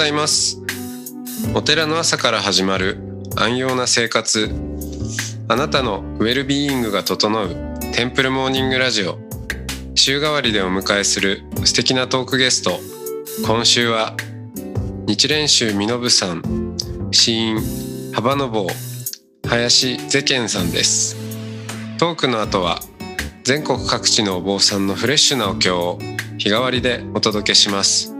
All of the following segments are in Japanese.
ございます。お寺の朝から始まる安養な生活。あなたのウェルビーイングが整うテンプルモーニングラジオ。週替わりでお迎えする素敵なトークゲスト。今週は日蓮宗身延さん死因幅の坊林ゼケンさんです。トークの後は全国各地のお坊さんのフレッシュなお経を日替わりでお届けします。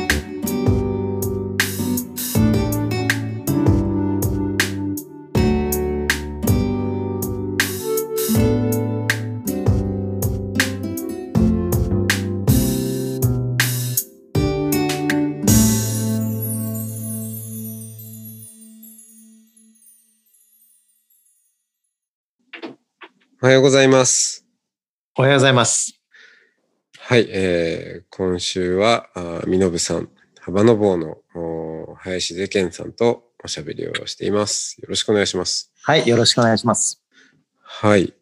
はようございます。おはようございます。はい、えー、今週は、あみのぶさん、幅の坊のお林ゼケンさんとおしゃべりをしています。よろしくお願いします。はい、よろしくお願いします。はい。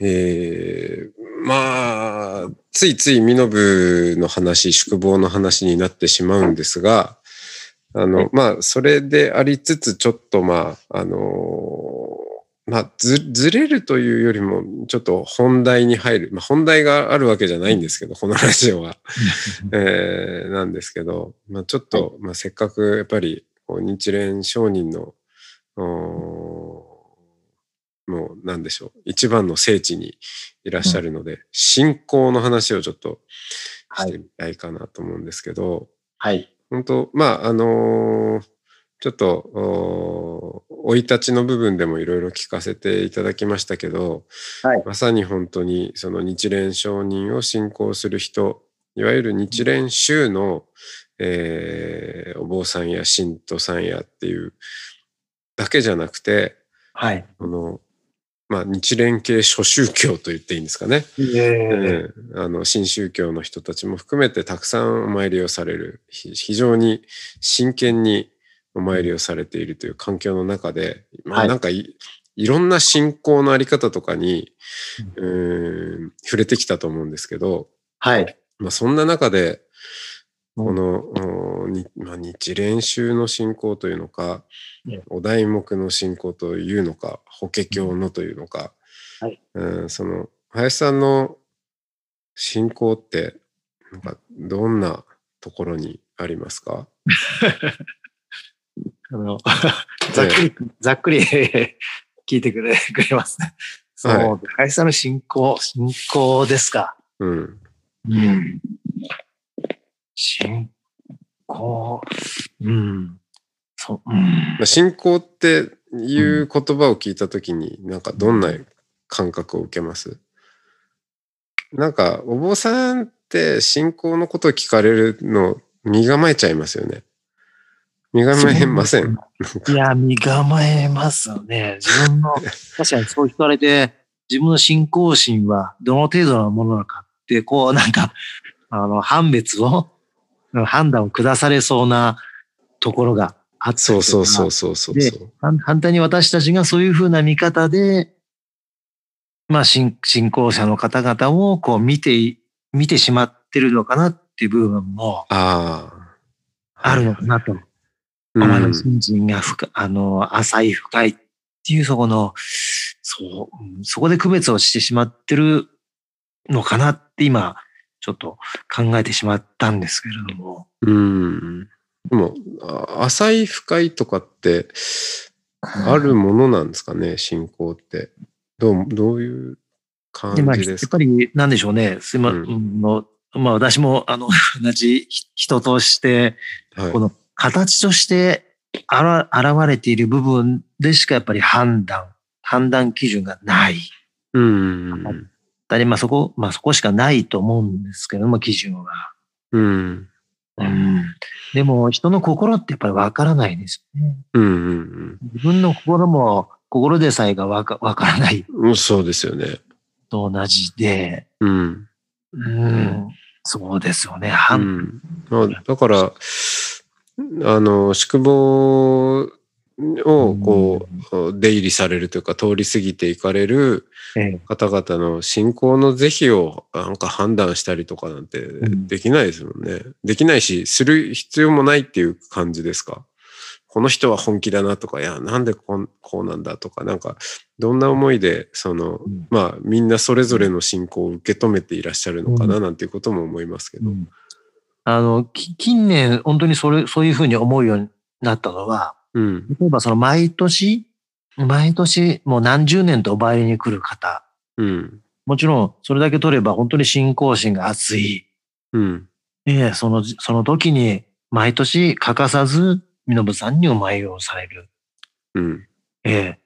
えー、まあ、ついついみのぶの話、宿坊の話になってしまうんですが、あの、はいまあ、それでありつつ、ちょっとまあ、あのーまあ、ず、ずれるというよりも、ちょっと本題に入る。まあ、本題があるわけじゃないんですけど、このラジオは。えーなんですけど、まあ、ちょっと、まあ、せっかくやっぱりこう日蓮上人のもうなんでしょう一番の聖地にいらっしゃるので、信仰の話をちょっとしてみたいかなと思うんですけど、はい。本当まああのーちょっとお生い立ちの部分でもいろいろ聞かせていただきましたけど、はい。まさに本当にその日蓮上人を信仰する人いわゆる日蓮宗の、えーお坊さんや信徒さんやっていうだけじゃなくてはい。この、まあ、日蓮系諸宗教と言っていいんですかね、ええ。えあの新宗教の人たちも含めてたくさんお参りをされるひ非常に真剣にお参りをされているという環境の中で、まあ、はい。なんかいいろんな信仰のあり方とかに、うーん触れてきたと思うんですけど、はい。まあ、そんな中でうん。この、まあ、日蓮宗の信仰というのか、うん。お題目の信仰というのか法華経のというのか、はい。うんその林さんの信仰ってなんかどんなところにありますか？あの、ざっくり、ざっくり 聞いてくれ、くれますね。そう、はい林さんの信仰、信仰ですか。うん。うん。信仰、うん。そう、うんまあ信仰っていう言葉を聞いたときに、なんかどんな感覚を受けます？なんか、お坊さんって信仰のことを聞かれるの、身構えちゃいますよね。身構えません。いや、身構えますよね。自分の、確かにそう聞かれて、自分の信仰心はどの程度のものなのかって、こう、なんか、あの、判別を、判断を下されそうなところがあったそうそうそうそうそうでそう。反反対に私たちがそういうふうな見方で、まあ、信信仰者の方々をこう見てい、見てしまってるのかなっていう部分もああ。あるのかなと。うんまだ信心が深あの、浅い深いっていうそこの、そう、うんそこで区別をしてしまってるのかなって今、ちょっと考えてしまったんですけれども。うん。でも、あ浅い深いとかって、あるものなんですかね、信仰って。どう、どういう感じですか？やっぱり、なんでしょうね。すいま、うんうんのまあ、私も、あの、同じ人として、はいこの形としてあら現れている部分でしかやっぱり判断、判断基準がない。うん。だね、まあそこ、まあそこしかないと思うんですけども、基準は。うん。うん。でも、人の心ってやっぱりわからないですよね。うんうん自分の心も、心でさえがわかわからないうん。そうですよね。と同じで、うん。うん、そうですよね。う判ん。まあ、だから、あの、宿坊をこう出入りされるというか通り過ぎていかれるええ。方々の信仰の是非をなんか判断したりとかなんてん。できないですもんね。できないし、する必要もないっていう感じですか？この人は本気だなとか、いや、なんでこうなんだとか、なんか、どんな思いで、その、うん。まあ、みんなそれぞれの信仰を受け止めていらっしゃるのかな、うなんていうことも思いますけど。うんあの、き近年、本当にそれ、そういうふうに思うようになったのは、うん。例えばその毎年、毎年もう何十年とお参りに来る方、うん。もちろんそれだけ取れば本当に信仰心が熱い。うん。ええその、その時に毎年欠かさず、身延さんにお参りをされる。うん。ええ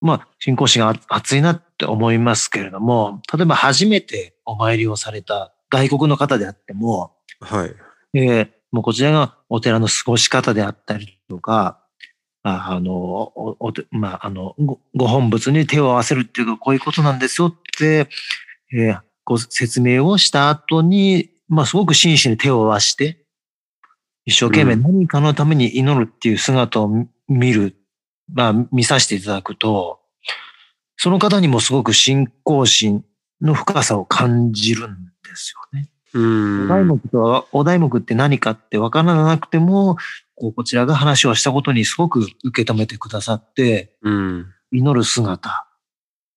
まあ、信仰心が熱いなって思いますけれども、例えば初めてお参りをされた外国の方であっても、はい。ええもうこちらがお寺の過ごし方であったりとか、ああの、おおてまあ、あの、ごご本仏に手を合わせるっていうか、こういうことなんですよって、ええご説明をした後に、まあ、すごく真摯に手を合わして、一生懸命うん何かのために祈るっていう姿を見見る、まあ、見させていただくと、その方にもすごく信仰心の深さを感じるんですよね。うん。お題目とは、お題目って何かって分からなくても、こうこちらが話をしたことにすごく受け止めてくださって、うん。祈る姿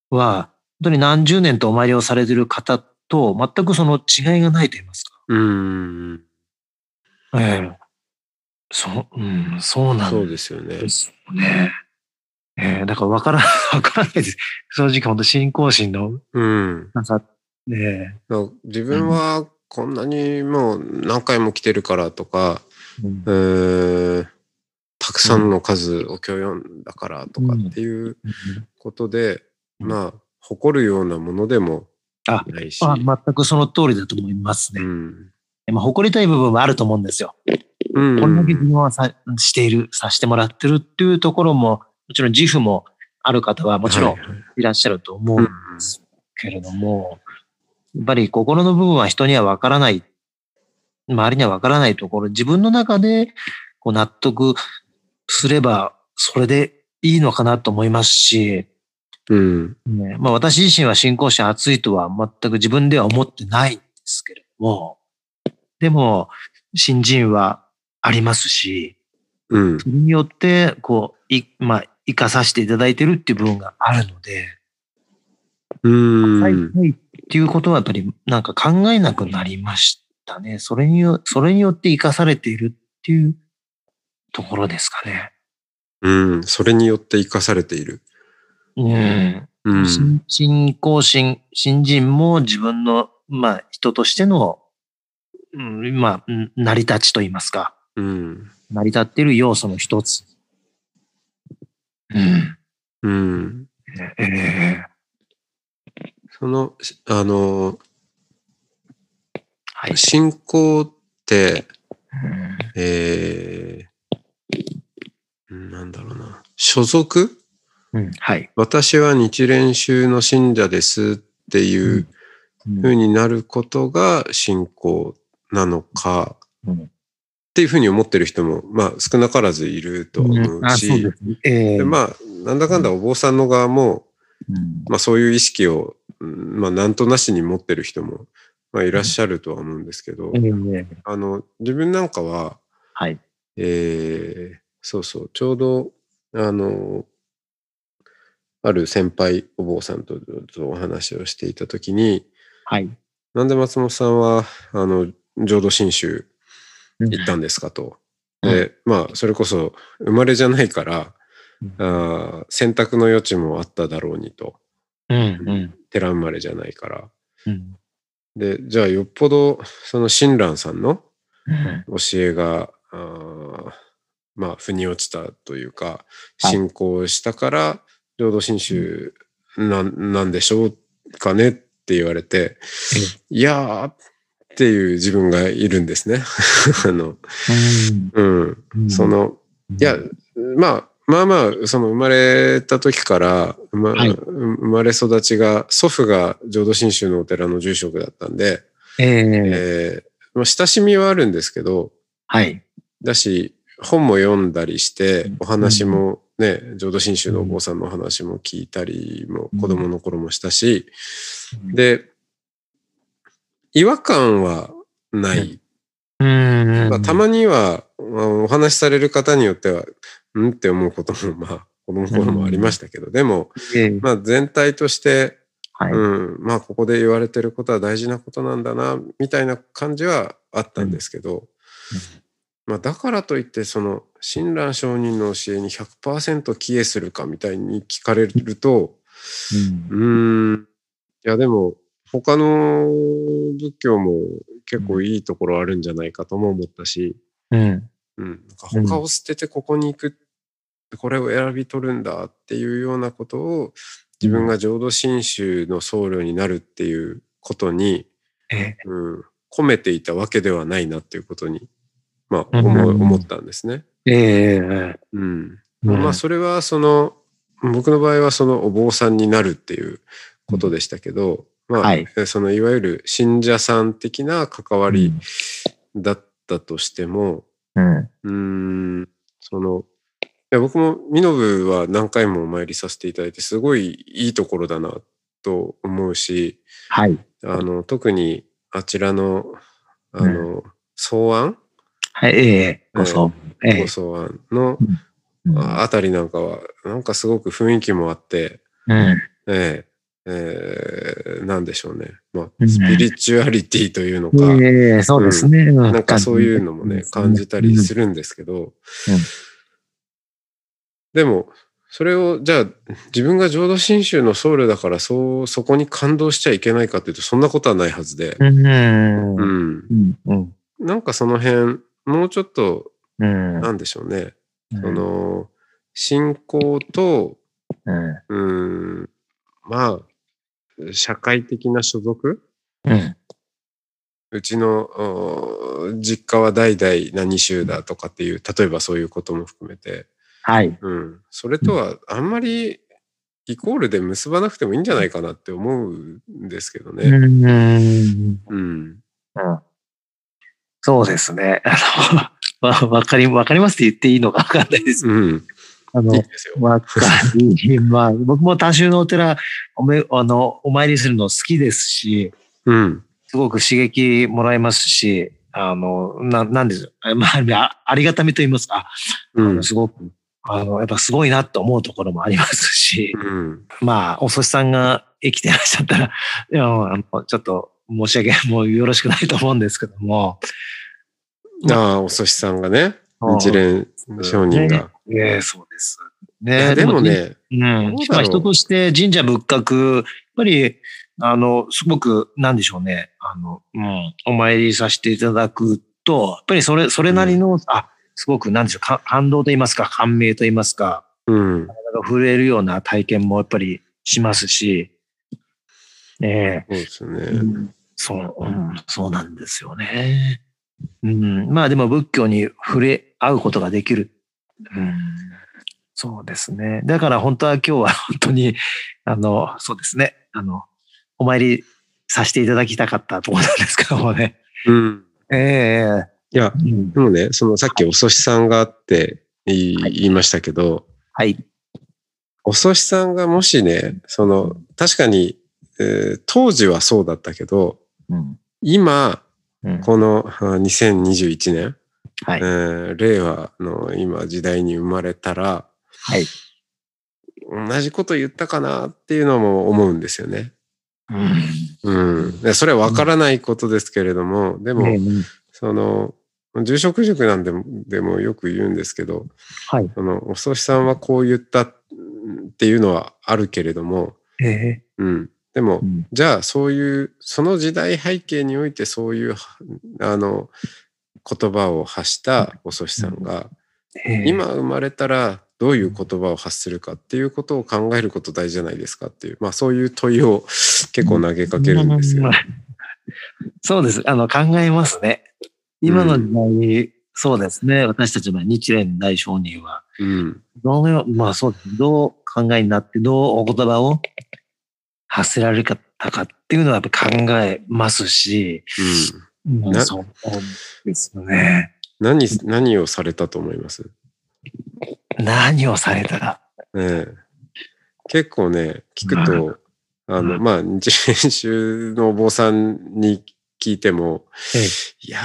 は、本当に何十年とお参りをされている方と全くその違いがないと言いますか。うん。ええそう、うん、そうなんそうですよねで。すよね。ええだから分から、分からないです。正直本当信仰心のうん。なさ、ねだから自分はこんなにもう何回も来てるからとか、うん。えーたくさんの数お経読んだからとかっていうことで、うん。まあ誇るようなものでもあないし、あ全くその通りだと思いますね。うん。まあ、誇りたい部分もあると思うんですよ。うん。こんだけ自分はさしている、させてもらってるっていうところも、もちろん自負もある方はもちろんいらっしゃると思うんですけれども、やっぱり心の部分は人にはわからない、周りにはわからないところ、自分の中でこう納得すれば、それでいいのかなと思いますし、うん。ね。まあ、私自身は信仰心熱いとは全く自分では思ってないんですけれども、でも、新人はありますし、うん。それによって、こう、い、まあ、生かさせていただいてるっていう部分があるので、うん。はい、はいっていうことはやっぱりなんか考えなくなりましたね。それによ、それによって生かされているっていうところですかね。うんそれによって生かされている。うん。うん新信仰心、新人も自分の、まあ、人としての、うん、まあ、うん成り立ちといいますか、うん成り立っている要素の一つ。うん。うんええそのあのはい。信仰ってうん。えー、なんだろうな。所属？うん、はい。私は日蓮宗の信者ですっていううん。風になることが信仰なのかうん。っていうふうに思ってる人も、まあ少なからずいるとは思うあ、そうしで、すね。ええでまあなんだかんだお坊さんの側も、うん。まあそういう意識を、うんまあなんとなしに持ってる人も、まあいらっしゃるとは思うんですけどえ、えあの、自分なんかは、はい。えーそうそう、ちょうど、あの、ある先輩お坊さんとお話をしていたときに、はい。なんで松本さんは、あの、浄土真宗行ったんですかと。うんで、まあ、それこそ生まれじゃないから、うんあー選択の余地もあっただろうにと。うん、うん。寺生まれじゃないから。うん。で、じゃあよっぽど、その親鸞さんのうん教えが、あーまあ、腑に落ちたというか、はい信仰したから、浄土真宗なんなんでしょうかねって言われて、いやーっていう自分がいるんですね。あの、うん。うんそ、の、いや、まあ、まあまあ、その生まれた時から、まはい。生まれ育ちが、祖父が浄土真宗のお寺の住職だったんで、ええ。えーまあ、親しみはあるんですけど、はい。だし、本も読んだりして、お話もね、浄土真宗のお坊さんのお話も聞いたりも子供の頃もしたし、で、違和感はない。うん。まあ、たまには、まあお話しされる方によっては、ん？って思うことも、まあ、子供の頃もありましたけど、でも、ええ。まあ、全体として、はい。うん、まあ、ここで言われてることは大事なことなんだな、みたいな感じはあったんですけど、まあ、だからといって、その、親鸞上人の教えに100%帰依するかみたいに聞かれると、うん。ん、いや、でも、他の仏教も結構いいところあるんじゃないかとも思ったし、うん。うん、なんか他を捨ててここに行く、これを選び取るんだっていうようなことを自分が浄土真宗の僧侶になるっていうことに、ええ。うん、込めていたわけではないなっていうことに、まあ、思,、うん思ったんですね。ええうん。うん。まあそれはその僕の場合はそのお坊さんになるっていうことでしたけど、まあ、はい。そのいわゆる信者さん的な関わりだったとしても、うん。うーん、その、いや僕も身延は何回もお参りさせていただいて、すごいいいところだなと思うし、はい。あの、特にあちらの、あの、草案はい。ええごそう。えごえ草案のうんああたりなんかは、なんかすごく雰囲気もあって、うん。ええええなんでしょうね。まあ、うんスピリチュアリティというのか、ええそうですね。ななんかそういうのもね、感じたりするんですけど、でも、それを、じゃあ、自分が浄土真宗の僧侶だから、そう、そこに感動しちゃいけないかっていうと、そんなことはないはずで、うん。ううん。ん。うん。なんかその辺、もうちょっと、うん。なんでしょうね、うんその、信仰と、うん。うん、まあ、社会的な所属？うん。うちのお実家は代々何宗だとかっていう、例えばそういうことも含めて、はい。うん、それとはあんまりイコールで結ばなくてもいいんじゃないかなって思うんですけどね。うん。うん。うんそうですね。あの、わわかり、わかりますって言っていいのかわかんないです。うん。あの。わかり、まあ、僕も多宗のお寺、おめ、あの、お参りするの好きですし、うん。すごく刺激もらえますし、あの、な、なんですまあ、あありがたみと言いますか、うん。すごく、あの、やっぱすごいなと思うところもありますし、うん。まあ、お寿司さんが生きてらっしゃったら、いやあのちょっと申し訳 もうよろしくないと思うんですけども。ああ、お寿司さんがね、うん一連商人が。ええそうです。ねでも、ね、うん。まあ人として神社仏閣、やっぱり、あの、すごく、なんでしょうね。あの、うん。お参りさせていただくと、やっぱりそれ、それなりの、あ、すごく、なんでしょう、か感動と言いますか、感銘と言いますか、うん。震えるような体験もやっぱりしますし、ええそうですよね。うんそう、うん、そうなんですよね。うん、まあでも仏教に触れ合うことができる。うん、そうですね。だから本当は今日は本当に、あの、そうですね。あの、お参りさせていただきたかったところなんですけどもね。うん。ええいや、うんでもね、そのさっきお寿司さんがあって言い,、はい言いましたけど、はい。お寿司さんがもしね、その、確かに、えー当時はそうだったけど、うん。今、うんこのあ2021年、はいえ。ー令和の今時代に生まれたら、はい。同じこと言ったかなっていうのも思うんですよね。うん。うん。でそれは分からないことですけれども、でも、うんその、住職塾なんでもでもよく言うんですけど、はい。その、お寿司さんはこう言ったっていうのはあるけれども、ええうん。でも、うんじゃあそういう、その時代背景においてそういう、あの、言葉を発したお寿司さんが、ええ今生まれたらどういう言葉を発するかっていうことを考えること大事じゃないですかっていう、まあそういう問いを結構投げかけるんですよ。うんそうです。あの、考えますね。今の時代、そうですね。私たちは日蓮大聖人は、うん。どのよう、まあそう。どう考えになって、どうお言葉を発せられたかっていうのはやっぱ考えますし、なうんそうですね。何、何をされたと思います？何をされた？ら。ねえ結構ね、聞くと、あの、うんまあ、日蓮宗のお坊さんに聞いても、ええいや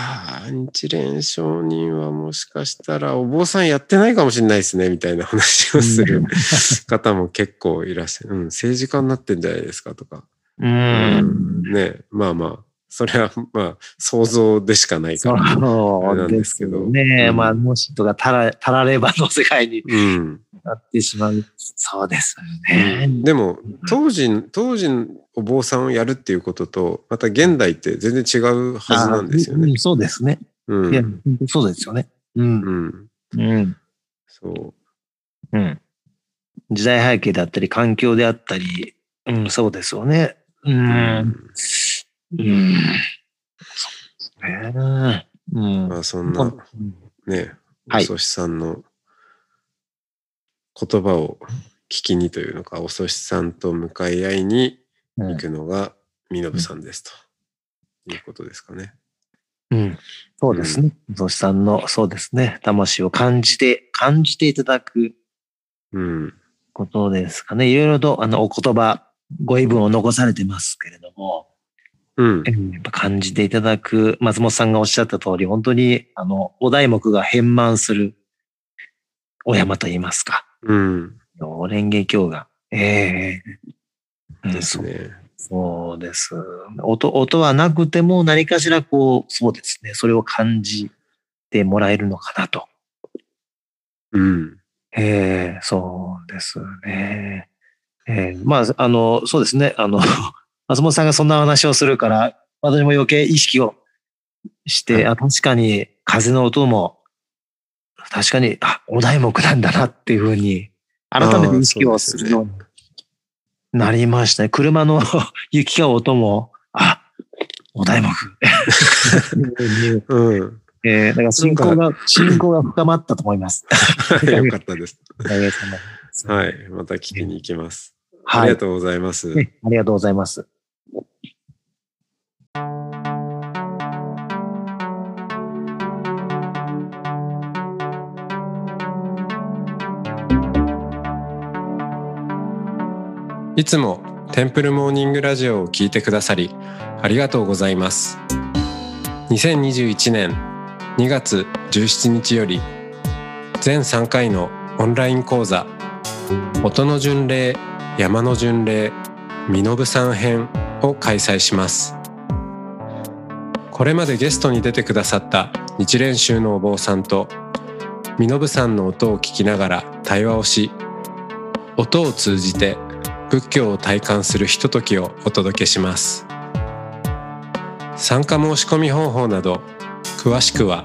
ー、日蓮上人はもしかしたらお坊さんやってないかもしれないですね、みたいな話をする 方も結構いらっしゃる。うん、政治家になってんじゃないですかとか。うん。ねまあまあ、それはまあ、想像でしかないかそら。なんでですけどね。うんまあ、もしとか、たら、たらればの世界にうん。なってしまう。そうですよね。でも、当時、当時のお坊さんをやるっていうことと、また現代って全然違うはずなんですよねあう。んそうですね。うん。そうですよね。うん。うん。うん。そうん。時代背景だったり、環境であったり、うん、そうですよね。うう。ん。うんね。うん。まあ、そんな、ね、はいおそしさんの言葉を聞きにというのか、おそしさんと向かい合いにうん行くのが、みのぶさんですと。いうことですかね。うん。そうですね。ゾシさんの、そうですね。魂を感じて、感じていただくうん。ことですかね。いろいろと、あの、お言葉、ご意文を残されてますけれども、うん。やっぱ感じていただく、松本さんがおっしゃった通り、本当に、あの、お題目が変満するお山と言いますか。うん。蓮華経が。ええうんですね。そうです。音、音はなくても何かしらこう、そうですね。それを感じてもらえるのかなと。うん。ええそうですね。ええまあ、あの、そうですね。あの、松本さんがそんな話をするから、私も余計意識をして、あ確かに風の音も、確かに、あ、お題目なんだなっていうふうに、改めて意識をするようになりましたね。車の行き交う音も、あ、お題目。うん。えー、だから信仰が、信仰が深まったと思います。よかったで す。はい。また聞きに行きます。あはいりが。とうございます。ねありがとうございます。いつもテンプルモーニングラジオを聞いてくださりありがとうございます。2021年2月17日より全3回のオンライン講座音の巡礼山の巡礼身延さん編を開催します。これまでゲストに出てくださった日蓮宗のお坊さんと身延さんの音を聞きながら対話をし音を通じて仏教を体感するひとときをお届けします。参加申し込み方法など詳しくは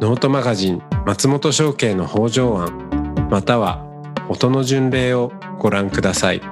ノートマガジン松本商家の北条案または音の巡礼をご覧ください。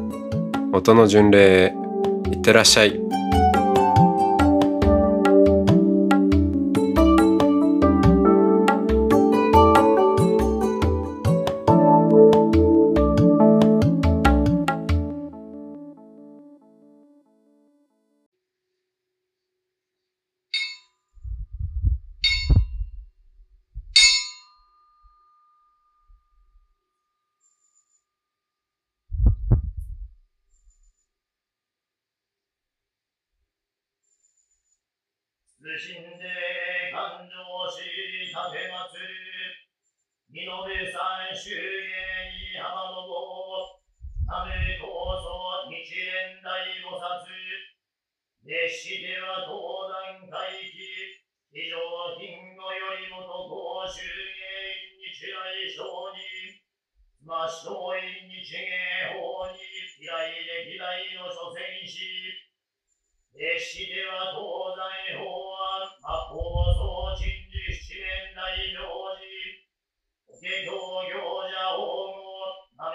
音の巡礼いってらっしゃい。謹んで感情し立てまつる身延さん周囲浜の坊ためこそ日蓮大菩薩熱しては東山海域、非常勤語よりもと公衆芸日来小に、ましとい日芸法に、嫌いで嫌いの諸戦士、熱しては東西法案、魔法総鎮守七年大行事、法華経行者法語、な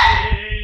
Yeah.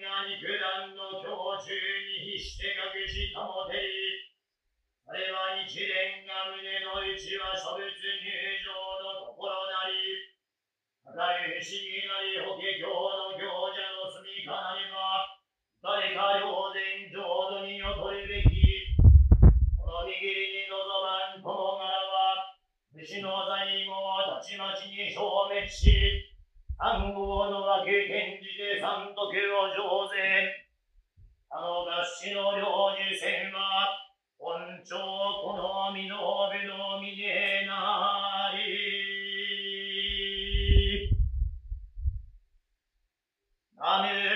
が肉弾の胸中に必して隠し保てり、あれは一連が胸の内は諸物入場のところなり、かかる不思議なり法華経の行者の住みかなりは、誰か両前浄土にをるべき。この右に望まんこの柄は、虫の在後をたちまちに消滅し、暗号の分け転で三時を上税。あの合詞の領事船は、本庁好みのべのみでなり。なめ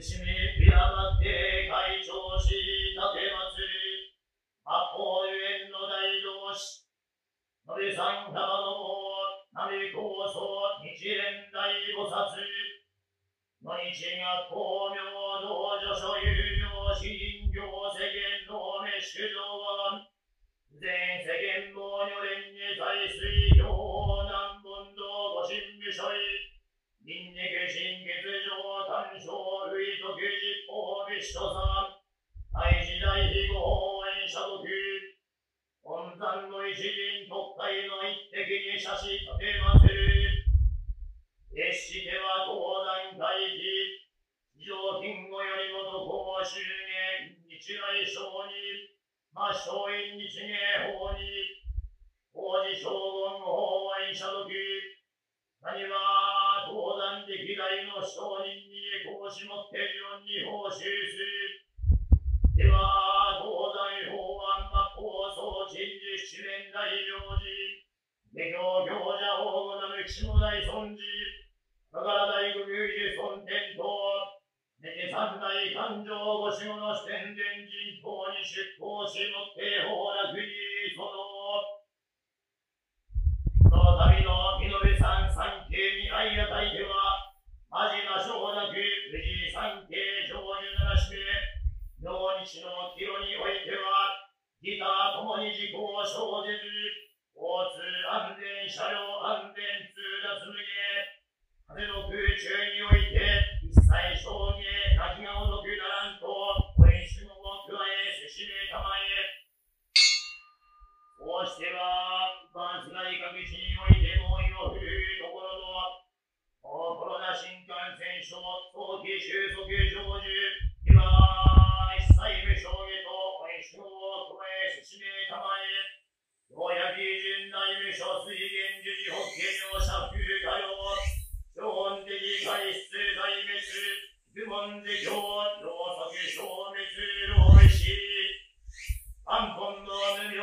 しみ、ビラバって、会長し、立て祭り。八方ゆえんの大同士。のべさんたまのも、なみこそ、日蓮大菩薩。の日が光明道女所有業、詩人業、世間のめ主上は。全世間も女連に在水行、南本道ご神武所い。人肉神月上単勝類特実法ビシュトさん。大時代非合演者読本山の一陣特会の一滴に写し立てまする。決しては東南海域上金吾よりもと公衆芸日来商に魔性院日芸法に王子将軍法演者読何は東山歴代の商人に講師もってるように報酬する。では、東西法案末法総陳樹七年大領事。下教行者法語なる岸も大尊寺。だから大工有事尊天と。寝て三大誕生ご守護の四天殿人等に出向しもって法楽にその。その旅の美延山三景にあいがたいては、まじましょうなく、無事三景成就ならして、明日の清においては、ギターともに事故を生じず、交通安全、車両安全、通達無芸、風の空中において、一切証芸、泣きがお得ならんと、お演出も加え、せしめたまえ、こうしては、万世内各地において、コロナ新幹線症、早期収束成就、今、一切無償へと、演出を加え、説明たまえ、ようやく純大無所水源樹寺法華の社風歌謡、標本的体質大滅、愚問で教、両足消滅、老死、安本の無名